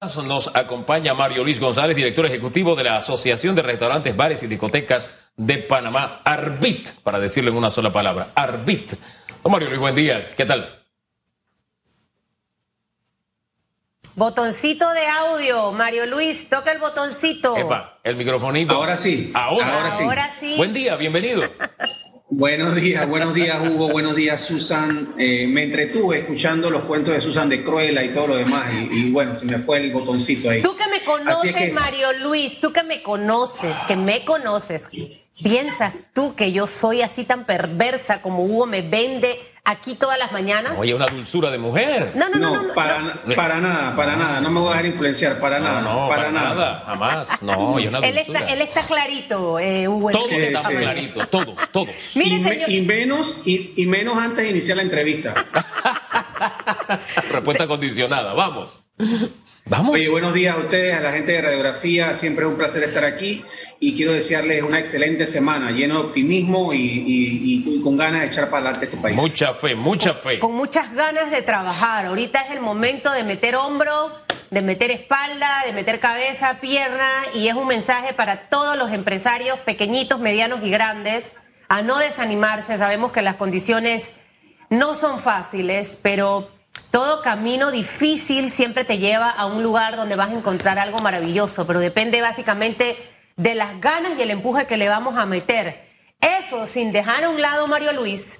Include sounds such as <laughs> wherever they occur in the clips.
Nos acompaña Mario Luis González, director ejecutivo de la Asociación de Restaurantes, Bares y Discotecas de Panamá, Arbit, para decirlo en una sola palabra, Arbit. Mario Luis, buen día, ¿qué tal? Botoncito de audio, Mario Luis, toca el botoncito. Epa, el microfonito. Ahora sí. Ahora, ahora sí. Ahora sí. Buen día, bienvenido. <laughs> Buenos días, buenos días Hugo, buenos días Susan. Eh, me entretuve escuchando los cuentos de Susan de Cruella y todo lo demás y, bueno, se me fue el botoncito ahí. Tú que me conoces, Mario Luis, tú que me conoces, que me conoces, ¿piensas tú que yo soy así tan perversa como Hugo me vende aquí todas las mañanas? Oye, una dulzura de mujer. No, no, no. no, para, para nada, para nada. No me voy a dejar influenciar, para nada. No, para, nada. Jamás. No, y una dulzura. Él está, él está clarito, eh, Hugo. Todos estamos claritos, todos, todos. y, menos, y, y menos antes de iniciar la entrevista. <laughs> Respuesta condicionada, vamos. Vamos. Oye, buenos días a ustedes, a la gente de Radiografía. Siempre es un placer estar aquí y quiero desearles una excelente semana, lleno de optimismo y, con ganas de echar para adelante este país. Mucha fe, mucha fe. Con muchas ganas de trabajar. Ahorita es el momento de meter hombro, de meter espalda, de meter cabeza, pierna y es un mensaje para todos los empresarios pequeñitos, medianos y grandes a no desanimarse. Sabemos que las condiciones no son fáciles, pero todo camino difícil siempre te lleva a un lugar donde vas a encontrar algo maravilloso, pero depende básicamente de las ganas y el empuje que le vamos a meter. Eso sin dejar a un lado, Mario Luis,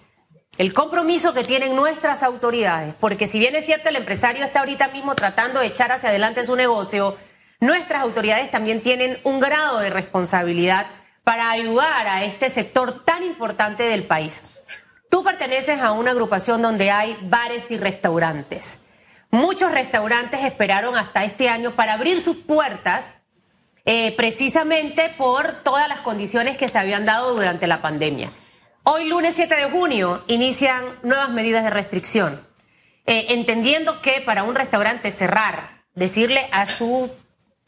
el compromiso que tienen nuestras autoridades, porque si bien es cierto el empresario está ahorita mismo tratando de echar hacia adelante su negocio, nuestras autoridades también tienen un grado de responsabilidad para ayudar a este sector tan importante del país. Tú perteneces a una agrupación donde hay bares y restaurantes. Muchos restaurantes esperaron hasta este año para abrir sus puertas eh, precisamente por todas las condiciones que se habían dado durante la pandemia. Hoy, lunes 7 de junio, inician nuevas medidas de restricción, eh, entendiendo que para un restaurante cerrar, decirle a su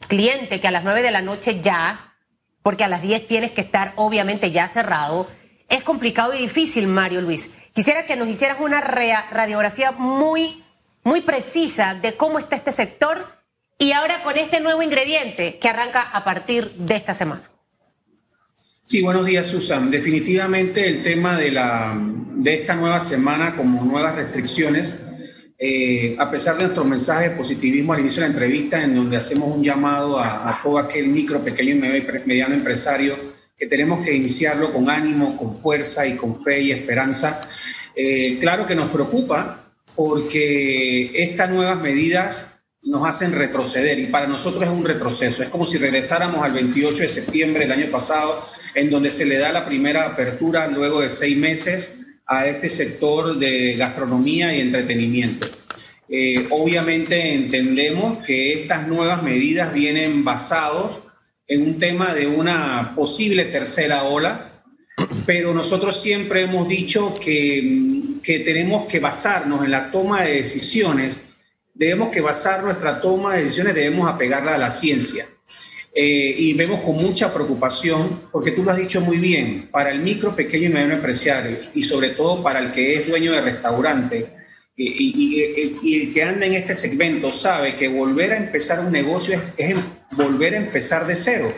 cliente que a las 9 de la noche ya, porque a las 10 tienes que estar obviamente ya cerrado, es complicado y difícil, Mario Luis. Quisiera que nos hicieras una radiografía muy, muy precisa de cómo está este sector y ahora con este nuevo ingrediente que arranca a partir de esta semana. Sí, buenos días, Susan. Definitivamente el tema de, la, de esta nueva semana como nuevas restricciones, eh, a pesar de nuestro mensaje de positivismo al inicio de la entrevista, en donde hacemos un llamado a, a todo aquel micro, pequeño y mediano empresario que tenemos que iniciarlo con ánimo, con fuerza y con fe y esperanza. Eh, claro que nos preocupa porque estas nuevas medidas nos hacen retroceder y para nosotros es un retroceso. Es como si regresáramos al 28 de septiembre del año pasado, en donde se le da la primera apertura luego de seis meses a este sector de gastronomía y entretenimiento. Eh, obviamente entendemos que estas nuevas medidas vienen basados en un tema de una posible tercera ola, pero nosotros siempre hemos dicho que, que tenemos que basarnos en la toma de decisiones, debemos que basar nuestra toma de decisiones, debemos apegarla a la ciencia. Eh, y vemos con mucha preocupación, porque tú lo has dicho muy bien, para el micro, pequeño y mediano empresario, y sobre todo para el que es dueño de restaurante, y, el que anda en este segmento sabe que volver a empezar un negocio es, volver a empezar de cero.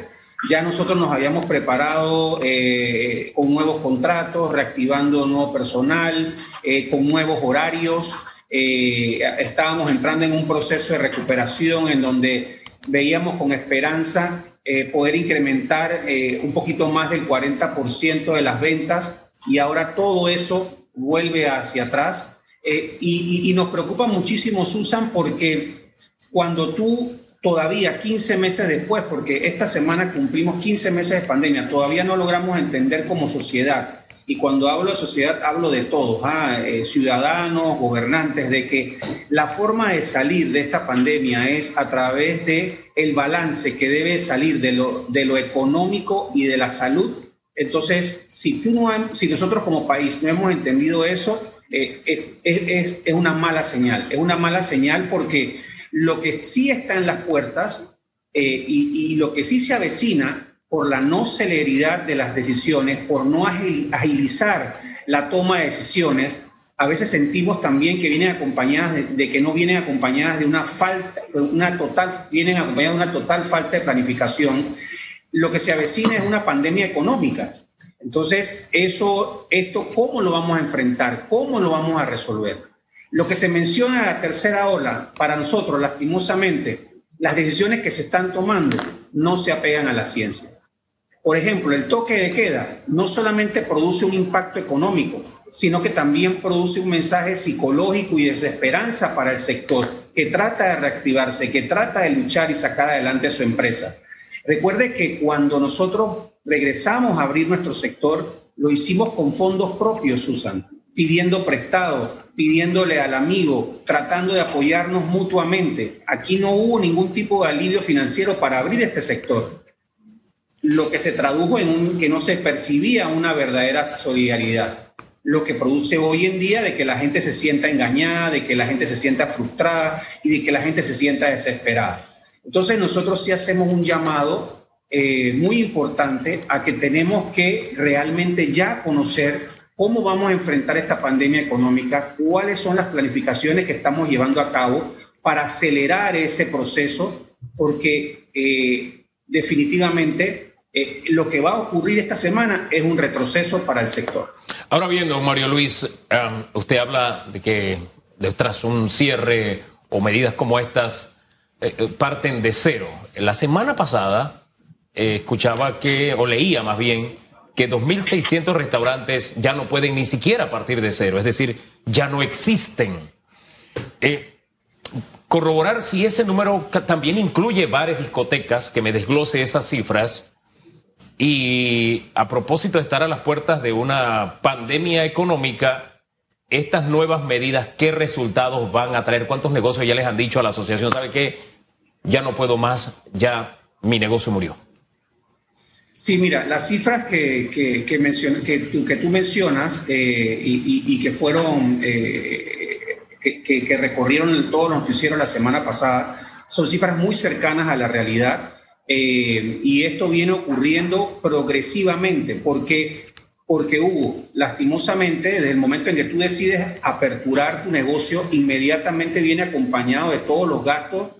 Ya nosotros nos habíamos preparado eh, con nuevos contratos, reactivando nuevo personal, eh, con nuevos horarios. Eh, estábamos entrando en un proceso de recuperación en donde veíamos con esperanza poder incrementar un poquito más del 40% de las ventas y ahora todo eso vuelve hacia atrás eh, y, nos preocupa muchísimo, Susan, porque cuando tú todavía 15 meses después, porque esta semana cumplimos 15 meses de pandemia, todavía no logramos entender como sociedad, y cuando hablo de sociedad hablo de todos, ¿ah? eh, ciudadanos, gobernantes, de que la forma de salir de esta pandemia es a través de el balance que debe salir de lo, de lo económico y de la salud. Entonces, si, tú no, si nosotros como país no hemos entendido eso, eh, es, una mala señal. Es una mala señal porque lo que sí está en las puertas eh, y, y, lo que sí se avecina por la no celeridad de las decisiones, por no agilizar la toma de decisiones, a veces sentimos también que vienen acompañadas de, que no vienen acompañadas de una falta, una total, vienen acompañadas de una total falta de planificación. Lo que se avecina es una pandemia económica. Entonces, eso, esto, ¿cómo lo vamos a enfrentar? ¿Cómo lo vamos a resolver? Lo que se menciona en la tercera ola, para nosotros, lastimosamente, las decisiones que se están tomando no se apegan a la ciencia. Por ejemplo, el toque de queda no solamente produce un impacto económico, sino que también produce un mensaje psicológico y desesperanza para el sector que trata de reactivarse, que trata de luchar y sacar adelante su empresa. Recuerde que cuando nosotros regresamos a abrir nuestro sector, lo hicimos con fondos propios, Susan, pidiendo prestado, pidiéndole al amigo, tratando de apoyarnos mutuamente. Aquí no hubo ningún tipo de alivio financiero para abrir este sector, lo que se tradujo en un, que no se percibía una verdadera solidaridad lo que produce hoy en día de que la gente se sienta engañada, de que la gente se sienta frustrada y de que la gente se sienta desesperada. Entonces nosotros sí hacemos un llamado eh, muy importante a que tenemos que realmente ya conocer cómo vamos a enfrentar esta pandemia económica, cuáles son las planificaciones que estamos llevando a cabo para acelerar ese proceso, porque eh, definitivamente eh, lo que va a ocurrir esta semana es un retroceso para el sector. Ahora bien, don Mario Luis, um, usted habla de que tras un cierre o medidas como estas eh, eh, parten de cero. La semana pasada eh, escuchaba que, o leía más bien, que 2.600 restaurantes ya no pueden ni siquiera partir de cero, es decir, ya no existen. corroborar si ese número también incluye bares, discotecas, que me desglose esas cifras y a propósito de estar a las puertas de una pandemia económica, estas nuevas medidas, ¿qué resultados van a traer? ¿Cuántos negocios ya les han dicho a la asociación? ¿Sabe qué? Ya no puedo más, ya mi negocio murió. Sí, mira, las cifras que, que, que, tú, que tú, mencionas eh, y, que fueron, eh, que, recorrieron todos los que hicieron la semana pasada, son cifras muy cercanas a la realidad. Eh, y esto viene ocurriendo progresivamente porque, porque hubo, lastimosamente, desde el momento en que tú decides aperturar tu negocio, inmediatamente viene acompañado de todos los gastos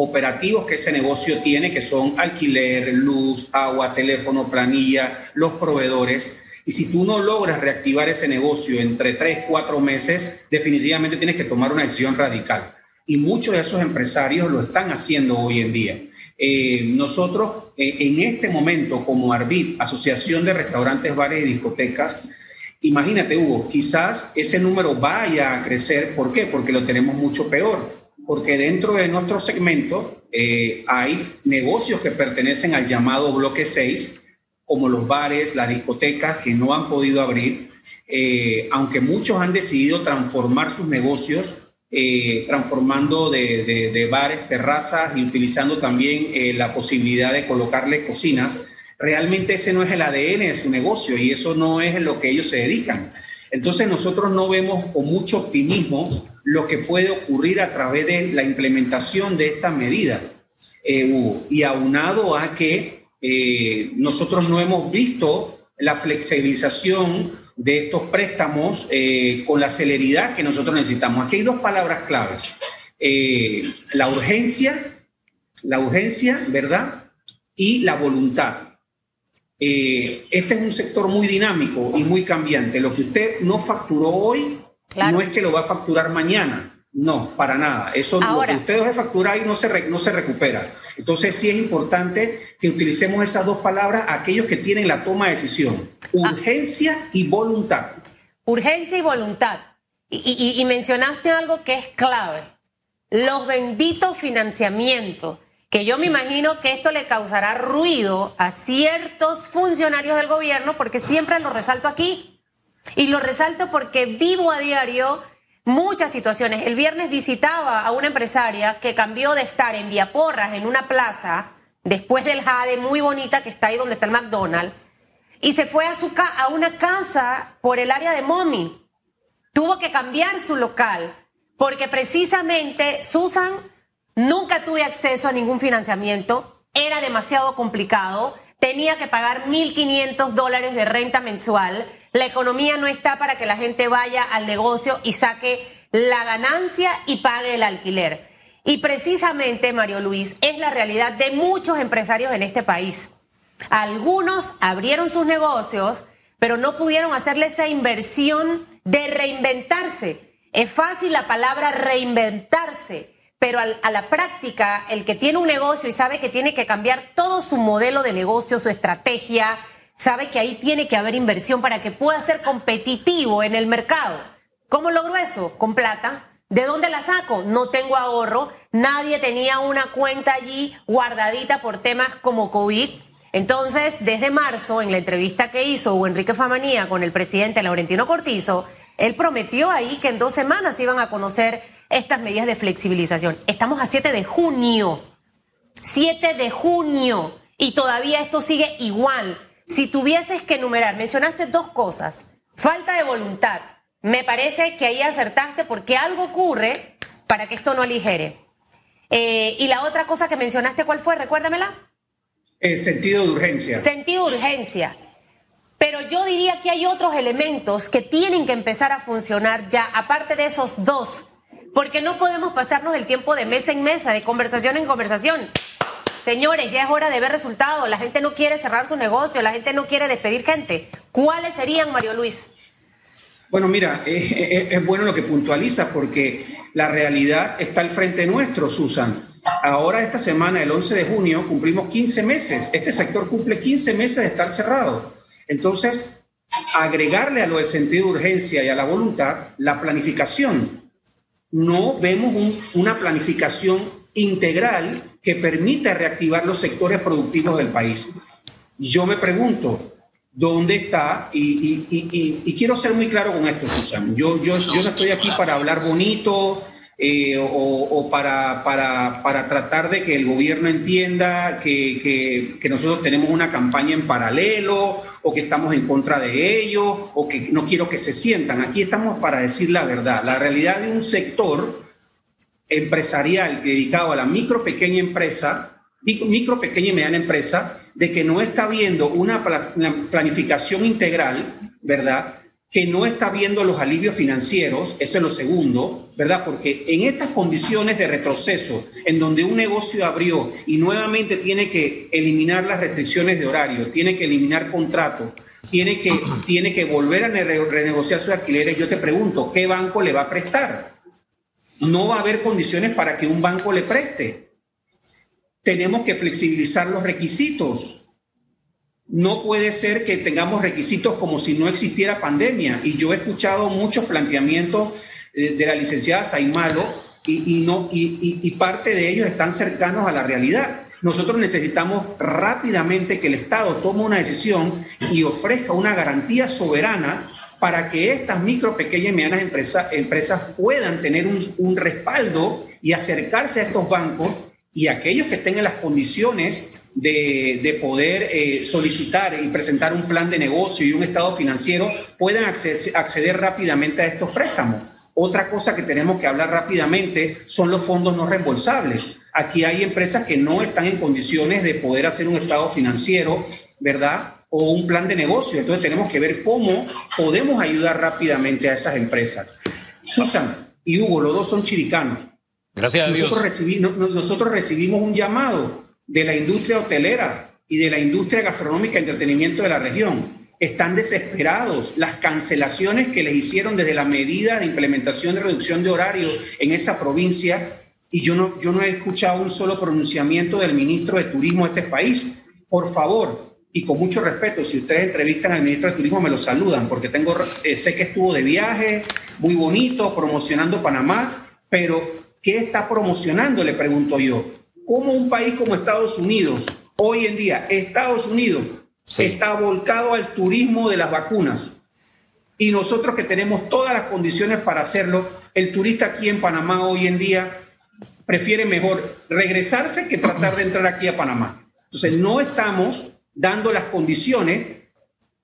operativos que ese negocio tiene, que son alquiler, luz, agua, teléfono, planilla, los proveedores. Y si tú no logras reactivar ese negocio entre tres, cuatro meses, definitivamente tienes que tomar una decisión radical. Y muchos de esos empresarios lo están haciendo hoy en día. Eh, nosotros eh, en este momento como Arbit, Asociación de Restaurantes, Bares y Discotecas, imagínate Hugo, quizás ese número vaya a crecer. ¿Por qué? Porque lo tenemos mucho peor. Porque dentro de nuestro segmento eh, hay negocios que pertenecen al llamado bloque 6, como los bares, las discotecas que no han podido abrir, aunque muchos han decidido transformar sus negocios eh, transformando de, bares, terrazas y utilizando también eh, la posibilidad de colocarle cocinas, realmente ese no es el ADN de su negocio y eso no es en lo que ellos se dedican. Entonces nosotros no vemos con mucho optimismo lo que puede ocurrir a través de la implementación de esta medida, eh, Y aunado a que nosotros no hemos visto la flexibilización de estos préstamos eh, con la celeridad que nosotros necesitamos. Aquí hay dos palabras claves. Eh, la urgencia, la urgencia, ¿verdad? Y la voluntad. Eh, este es un sector muy dinámico y muy cambiante. Lo que usted no facturó hoy no es que lo va a facturar mañana. No, para nada. Eso lo que usted deje facturar y no se, no se recupera. Entonces sí es importante que utilicemos esas dos palabras a aquellos que tienen la toma de decisión. Urgencia y voluntad. Urgencia y voluntad. Y, mencionaste algo que es clave. Los benditos financiamientos, que yo me imagino que esto le causará ruido a ciertos funcionarios del gobierno, porque siempre lo resalto aquí. Y lo resalto porque vivo a diario muchas situaciones. El viernes visitaba a una empresaria que cambió de estar en Viaporras, en una plaza, después del Jade, muy bonita, que está ahí donde está el McDonald's, y se fue a, su a una casa por el área de Momi. Tuvo que cambiar su local, porque precisamente, Susan, nunca tuve acceso a ningún financiamiento, era demasiado complicado, tenía que pagar 1.500 dólares de renta mensual. La economía no está para que la gente vaya al negocio y saque la ganancia y pague el alquiler. Y precisamente, Mario Luis, es la realidad de muchos empresarios en este país. Algunos abrieron sus negocios, pero no pudieron hacerle esa inversión de reinventarse. Es fácil la palabra reinventarse, pero a la práctica, el que tiene un negocio y sabe que tiene que cambiar todo su modelo de negocio, su estrategia, sabe que ahí tiene que haber inversión para que pueda ser competitivo en el mercado. ¿Cómo logro eso? Con plata. ¿De dónde la saco? No tengo ahorro. Nadie tenía una cuenta allí guardadita por temas como COVID. Entonces, desde marzo, en la entrevista que hizo Enrique Famanía con el presidente Laurentino Cortizo, él prometió ahí que en dos semanas iban a conocer estas medidas de flexibilización. Estamos a 7 de junio. 7 de junio. Y todavía esto sigue igual. Si tuvieses que enumerar, mencionaste dos cosas. Falta de voluntad. Me parece que ahí acertaste porque algo ocurre para que esto no aligere. Eh, y la otra cosa que mencionaste, ¿cuál fue? Recuérdamela. El eh, sentido de urgencia. Sentido de urgencia. Pero yo diría que hay otros elementos que tienen que empezar a funcionar ya, aparte de esos dos, porque no podemos pasarnos el tiempo de mesa en mesa, de conversación en conversación. Señores, ya es hora de ver resultados. La gente no quiere cerrar su negocio, la gente no quiere despedir gente. ¿Cuáles serían, Mario Luis? Bueno, mira, es, bueno lo que puntualiza porque la realidad está al frente nuestro, Susan. Ahora, esta semana, el 11 de junio, cumplimos 15 meses. Este sector cumple 15 meses de estar cerrado. Entonces, agregarle a lo de sentido de urgencia y a la voluntad la planificación. No vemos una planificación integral que permita reactivar los sectores productivos del país. Yo me pregunto, ¿dónde está? Y, quiero ser muy claro con esto, Susan. Yo, yo, yo no estoy aquí para hablar bonito, eh, o, para, para, para, tratar de que el gobierno entienda que, que, nosotros tenemos una campaña en paralelo o que estamos en contra de ellos o que no quiero que se sientan. Aquí estamos para decir la verdad, la realidad de un sector empresarial dedicado a la micro, pequeña empresa, micro, pequeña y mediana empresa, de que no está viendo una planificación integral, ¿verdad? Que no está viendo los alivios financieros, eso es lo segundo, ¿verdad? Porque en estas condiciones de retroceso, en donde un negocio abrió y nuevamente tiene que eliminar las restricciones de horario, tiene que eliminar contratos, tiene que, tiene que volver a renegociar sus alquileres, yo te pregunto, ¿qué banco le va a prestar? No va a haber condiciones para que un banco le preste. Tenemos que flexibilizar los requisitos no puede ser que tengamos requisitos como si no existiera pandemia. Y yo he escuchado muchos planteamientos eh, de la licenciada Saimalo y, no, y, parte de ellos están cercanos a la realidad. Nosotros necesitamos rápidamente que el Estado tome una decisión y ofrezca una garantía soberana para que estas micro, pequeñas y medianas empresas puedan tener un, respaldo y acercarse a estos bancos y aquellos que tengan las condiciones de, poder eh, solicitar y presentar un plan de negocio y un estado financiero puedan acceder, acceder rápidamente a estos préstamos. Otra cosa que tenemos que hablar rápidamente son los fondos no reembolsables. Aquí hay empresas que no están en condiciones de poder hacer un estado financiero, ¿verdad? O un plan de negocio. Entonces tenemos que ver cómo podemos ayudar rápidamente a esas empresas. Susan y Hugo, los dos son chiricanos. Gracias a nosotros Dios. nosotros recibimos un llamado de la industria hotelera y de la industria gastronómica y entretenimiento de la región. Están desesperados. Las cancelaciones que les hicieron desde la medida de implementación de reducción de horario en esa provincia, y yo no, yo no he escuchado un solo pronunciamiento del ministro de Turismo de este país. Por favor, y con mucho respeto, si ustedes entrevistan al ministro de Turismo, me lo saludan, porque tengo, eh, sé que estuvo de viaje, muy bonito, promocionando Panamá, pero ¿qué está promocionando? Le pregunto yo cómo un país como Estados Unidos, hoy en día, Estados Unidos, está volcado al turismo de las vacunas. Y nosotros que tenemos todas las condiciones para hacerlo, el turista aquí en Panamá hoy en día prefiere mejor regresarse que tratar de entrar aquí a Panamá. Entonces, no estamos dando las condiciones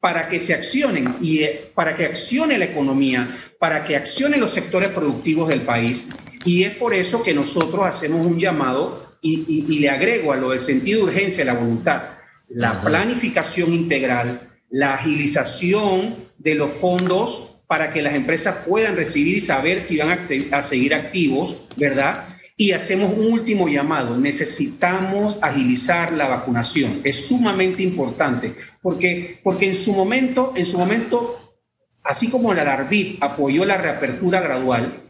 para que se accionen y eh, para que accione la economía, para que accionen los sectores productivos del país. Y es por eso que nosotros hacemos un llamado y, le agrego a lo del sentido de urgencia y la voluntad. la planificación integral, la agilización de los fondos para que las empresas puedan recibir y saber si van a, a seguir activos, ¿verdad? Y hacemos un último llamado. Necesitamos agilizar la vacunación. Es sumamente importante porque, porque en su momento, en su momento, así como la ARBIT apoyó la reapertura gradual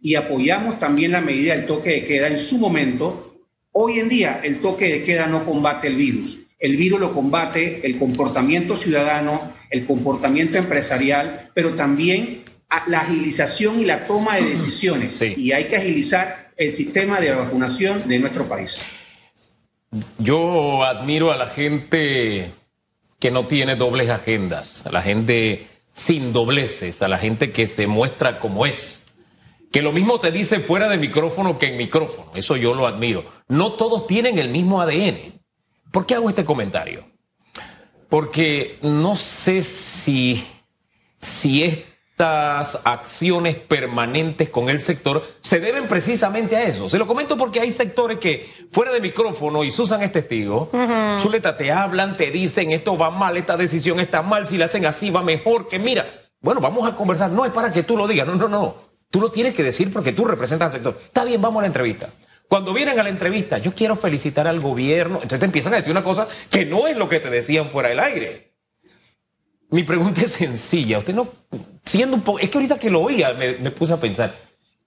y apoyamos también la medida del toque de queda en su momento, hoy en día el toque de queda no combate el virus. El virus lo combate el comportamiento ciudadano, el comportamiento empresarial, pero también la agilización y la toma de decisiones. Y hay que agilizar el sistema de vacunación de nuestro país. Yo admiro a la gente que no tiene dobles agendas, a la gente sin dobleces, a la gente que se muestra como es. Que lo mismo te dice fuera de micrófono que en micrófono. Eso yo lo admiro. No todos tienen el mismo ADN. ¿Por qué hago este comentario? Porque no sé si, si es acciones permanentes con el sector se deben precisamente a eso. Se lo comento porque hay sectores que fuera de micrófono y Susan es testigo, Zuleta, te hablan, te dicen esto va mal, esta decisión está mal, si la hacen así va mejor, que mira, bueno, vamos a conversar, no es para que tú lo digas, no, no, no, tú lo tienes que decir porque tú representas al sector. Está bien, vamos a la entrevista. Cuando vienen a la entrevista, yo quiero felicitar al gobierno, entonces te empiezan a decir una cosa que no es lo que te decían fuera del aire. Mi pregunta es sencilla. Usted no, siendo un poco, es que ahorita que lo oía me, puse a pensar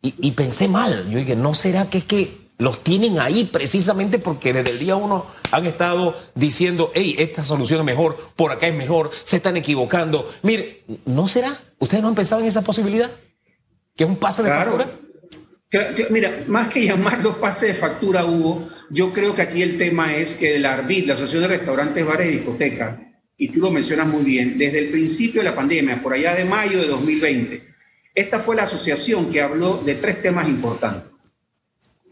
y, pensé mal. Yo dije, ¿no será que es que los tienen ahí precisamente porque desde el día uno han estado diciendo, hey, esta solución es mejor, por acá es mejor, se están equivocando? Mire, ¿no será? ¿Ustedes no han pensado en esa posibilidad? ¿Que es un pase de factura? Mira, más que llamarlo pase de factura, Hugo, yo creo que aquí el tema es que el ARBIT, la Asociación de Restaurantes, Bares y Discotecas, y tú lo mencionas muy bien, desde el principio de la pandemia, por allá de mayo de 2020, esta fue la asociación que habló de tres temas importantes.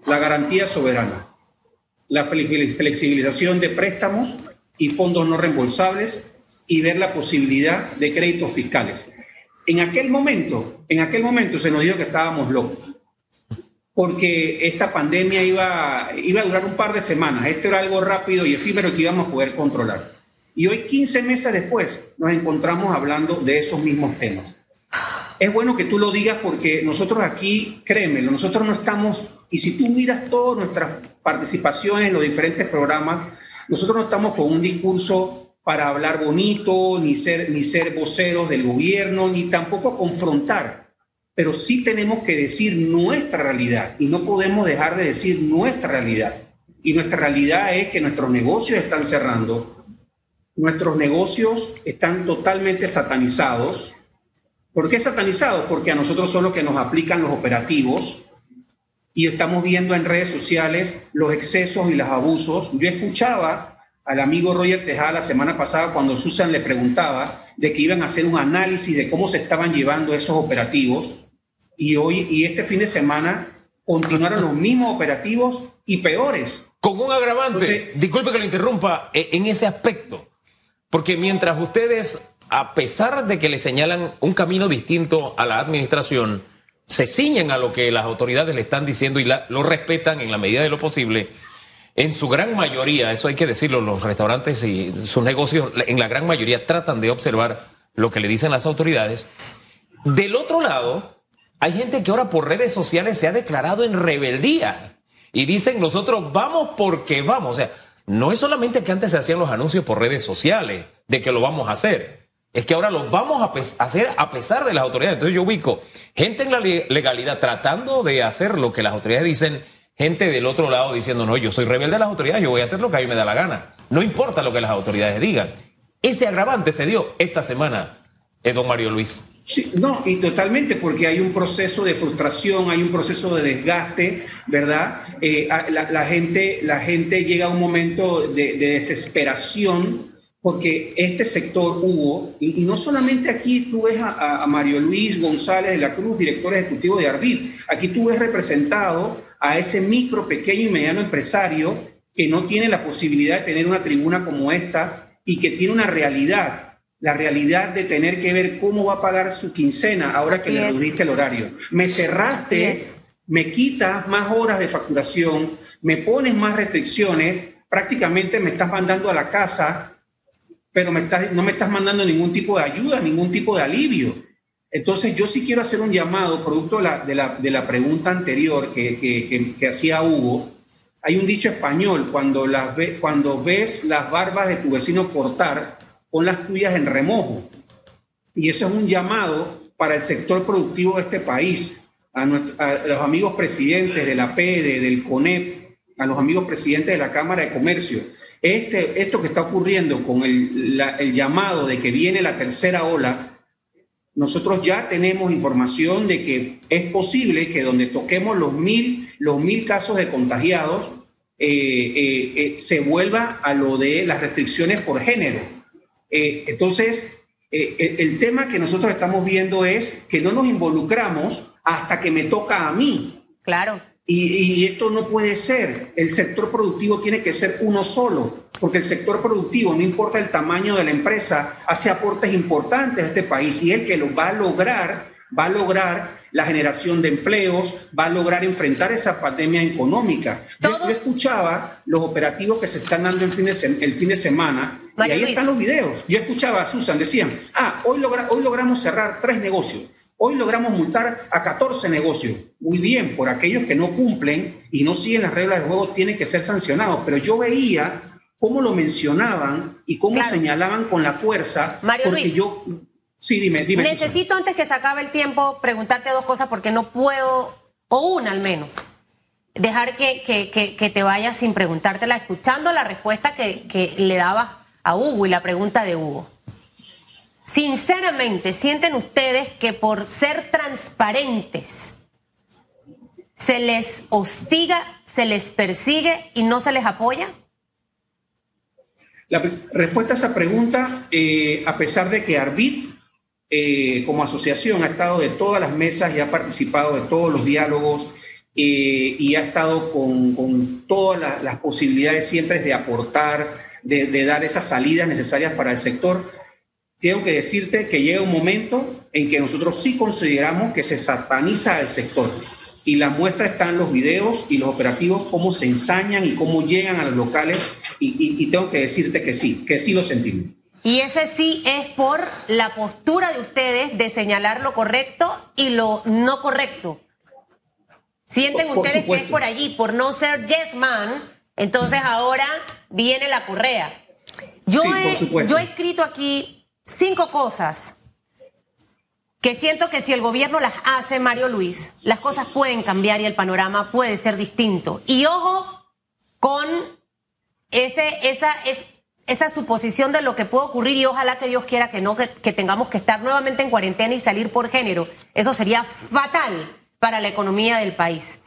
La garantía soberana, la flexibilización de préstamos y fondos no reembolsables y ver la posibilidad de créditos fiscales. En aquel momento, en aquel momento se nos dijo que estábamos locos, porque esta pandemia iba, iba a durar un par de semanas. Esto era algo rápido y efímero que íbamos a poder controlar. Y hoy, 15 meses después, nos encontramos hablando de esos mismos temas. Es bueno que tú lo digas porque nosotros aquí, créeme, nosotros no estamos, y si tú miras todas nuestras participaciones en los diferentes programas, nosotros no estamos con un discurso para hablar bonito, ni ser, ni ser voceros del gobierno, ni tampoco confrontar, pero sí tenemos que decir nuestra realidad y no podemos dejar de decir nuestra realidad. Y nuestra realidad es que nuestros negocios están cerrando, Nuestros negocios están totalmente satanizados. ¿Por qué satanizados? Porque a nosotros son los que nos aplican los operativos y estamos viendo en redes sociales los excesos y los abusos. Yo escuchaba al amigo Roger Tejada la semana pasada cuando Susan le preguntaba de que iban a hacer un análisis de cómo se estaban llevando esos operativos y hoy y este fin de semana continuaron los mismos operativos y peores. Con un agravante, disculpe que lo interrumpa, e, en ese aspecto. Porque mientras ustedes, a pesar de que le señalan un camino distinto a la administración, se ciñen a lo que las autoridades le están diciendo y lo respetan en la medida de lo posible, en su gran mayoría, eso hay que decirlo, los restaurantes y sus negocios, en la gran mayoría tratan de observar lo que le dicen las autoridades. Del otro lado, hay gente que ahora por redes sociales se ha declarado en rebeldía y dicen nosotros vamos porque vamos. O sea, no es solamente que antes se hacían los anuncios por redes sociales de que lo vamos a hacer. Es que ahora lo vamos a hacer a pesar de las autoridades. Entonces yo ubico gente en la legalidad tratando de hacer lo que las autoridades dicen, gente del otro lado diciendo, no, yo soy rebelde de las autoridades, yo voy a hacer lo que a mí me da la gana. No importa lo que las autoridades digan. Ese agravante se dio esta semana, eh, don Mario Luis. Sí, no, y totalmente, porque hay un proceso de frustración, hay un proceso de desgaste, ¿verdad? Eh, la, gente, la gente llega a un momento de, desesperación porque este sector hubo, y, no solamente aquí tú ves a, Mario Luis González de la Cruz, director ejecutivo de Arbit, aquí tú ves representado a ese micro, pequeño y mediano empresario que no tiene la posibilidad de tener una tribuna como esta y que tiene una realidad la realidad de tener que ver cómo va a pagar su quincena ahora que le redujiste el horario. Me cerraste, me quitas más horas de facturación, me pones más restricciones, prácticamente me estás mandando a la casa pero me no me estás mandando ningún tipo de ayuda, ningún tipo de alivio. Entonces yo sí quiero hacer un llamado, producto de la, de la, de la pregunta anterior que, que, que, hacía Hugo. Hay un dicho español, cuando, las ve, cuando ves las barbas de tu vecino cortar, pon las tuyas en remojo. Y eso es un llamado para el sector productivo de este país, a, los amigos presidentes de la PEDE, del CONEP, a los amigos presidentes de la Cámara de Comercio. Este, esto que está ocurriendo con el, el llamado de que viene la tercera ola, nosotros ya tenemos información de que es posible que donde toquemos los mil, los mil casos de contagiados, eh, eh, eh, se vuelva a lo de las restricciones por género. entonces, el tema que nosotros estamos viendo es que no nos involucramos hasta que me toca a mí. Claro. Y, esto no puede ser. El sector productivo tiene que ser uno solo, porque el sector productivo, no importa el tamaño de la empresa, hace aportes importantes a este país y el que lo va a lograr, va a lograr la generación de empleos, va a lograr enfrentar esa pandemia económica. Yo, escuchaba los operativos que se están dando el fin de, el fin de semana y ahí están los videos. Yo escuchaba a Susan, decían, ah, hoy, logra, hoy logramos cerrar tres negocios Hoy logramos multar a 14 negocios. Muy bien, por aquellos que no cumplen y no siguen las reglas de juego tienen que ser sancionados. Pero yo veía cómo lo mencionaban y cómo señalaban con la fuerza. Mario porque yo. Sí, dime, dime. Necesito antes que se acabe el tiempo preguntarte dos cosas porque no puedo, o una al menos, dejar que, que, te vayas sin preguntártela, escuchando la respuesta que, que le daba a Hugo y la pregunta de Hugo. Sinceramente, ¿sienten ustedes que por ser transparentes se les hostiga, se les persigue y no se les apoya? La respuesta a esa pregunta, eh, a pesar de que Arbit eh, como asociación ha estado de todas las mesas y ha participado de todos los diálogos eh, y ha estado con, todas las, posibilidades siempre de aportar, de dar esas salidas necesarias para el sector, tengo que decirte que llega un momento en que nosotros sí consideramos que se sataniza el sector. Y la muestra está en los videos y los operativos, cómo se ensañan y cómo llegan a los locales. Y, tengo que decirte que sí, que sí lo sentimos. Y ese sí es por la postura de ustedes de señalar lo correcto y lo no correcto. Sienten ustedes que es por allí, por no ser yes man, entonces ahora viene la correa. Yo, yo he escrito aquí cinco cosas que siento que si el gobierno las hace, Mario Luis, las cosas pueden cambiar y el panorama puede ser distinto. Y ojo con ese, esa, es, esa suposición de lo que puede ocurrir y ojalá que Dios quiera que no, que, que tengamos que estar nuevamente en cuarentena y salir por género. Eso sería fatal para la economía del país.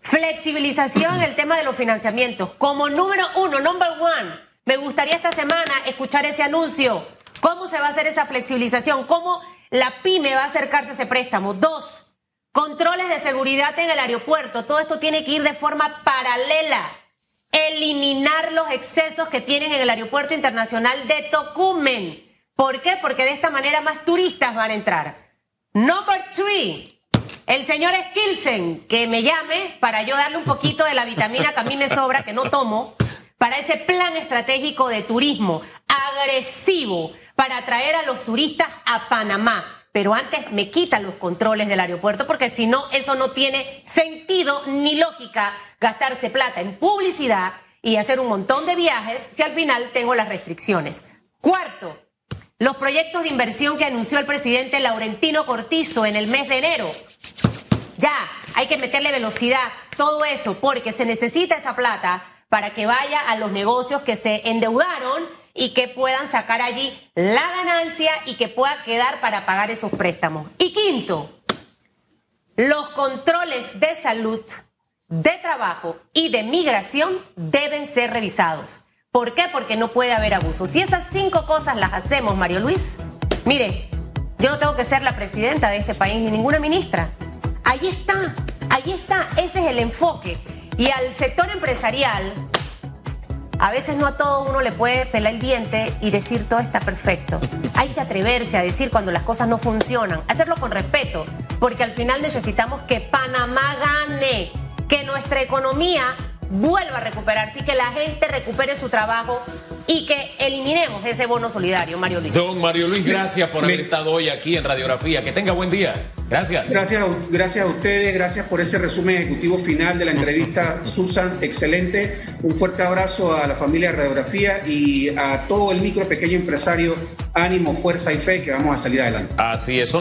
Flexibilización en el tema de los financiamientos. Como número uno, number one, me gustaría esta semana escuchar ese anuncio ¿Cómo se va a hacer esa flexibilización? ¿Cómo la pyme va a acercarse a ese préstamo? Dos, controles de seguridad en el aeropuerto. Todo esto tiene que ir de forma paralela. Eliminar los excesos que tienen en el aeropuerto internacional de Tocumen. ¿Por qué? Porque de esta manera más turistas van a entrar. Number three, el señor Skilsen, que me llame para yo darle un poquito de la vitamina que a mí me sobra, que no tomo, para ese plan estratégico de turismo agresivo para atraer a los turistas a Panamá. Pero antes me quitan los controles del aeropuerto porque si no, eso no tiene sentido ni lógica gastarse plata en publicidad y hacer un montón de viajes si al final tengo las restricciones. Cuarto, los proyectos de inversión que anunció el presidente Laurentino Cortizo en el mes de enero. Ya, hay que meterle velocidad, todo eso, porque se necesita esa plata para que vaya a los negocios que se endeudaron y que puedan sacar allí la ganancia y que pueda quedar para pagar esos préstamos. Y quinto, los controles de salud, de trabajo y de migración deben ser revisados. ¿Por qué? Porque no puede haber abuso. Si esas cinco cosas las hacemos, Mario Luis, mire, yo no tengo que ser la presidenta de este país ni ninguna ministra. Ahí está, ahí está, ese es el enfoque. Y al sector empresarial, a veces no a todo uno le puede pelar el diente y decir todo está perfecto. <laughs> Hay que atreverse a decir cuando las cosas no funcionan, hacerlo con respeto, porque al final necesitamos que Panamá gane, que nuestra economía vuelva a recuperarse y que la gente recupere su trabajo y que eliminemos ese bono solidario, Mario Luis. Don Mario Luis, gracias por haber estado hoy aquí en Radiografía. Que tenga buen día. Gracias. Gracias, gracias a ustedes, gracias por ese resumen ejecutivo final de la entrevista, Susan, excelente. Un fuerte abrazo a la familia de Radiografía y a todo el micro pequeño empresario, ánimo, fuerza y fe que vamos a salir adelante. Así es.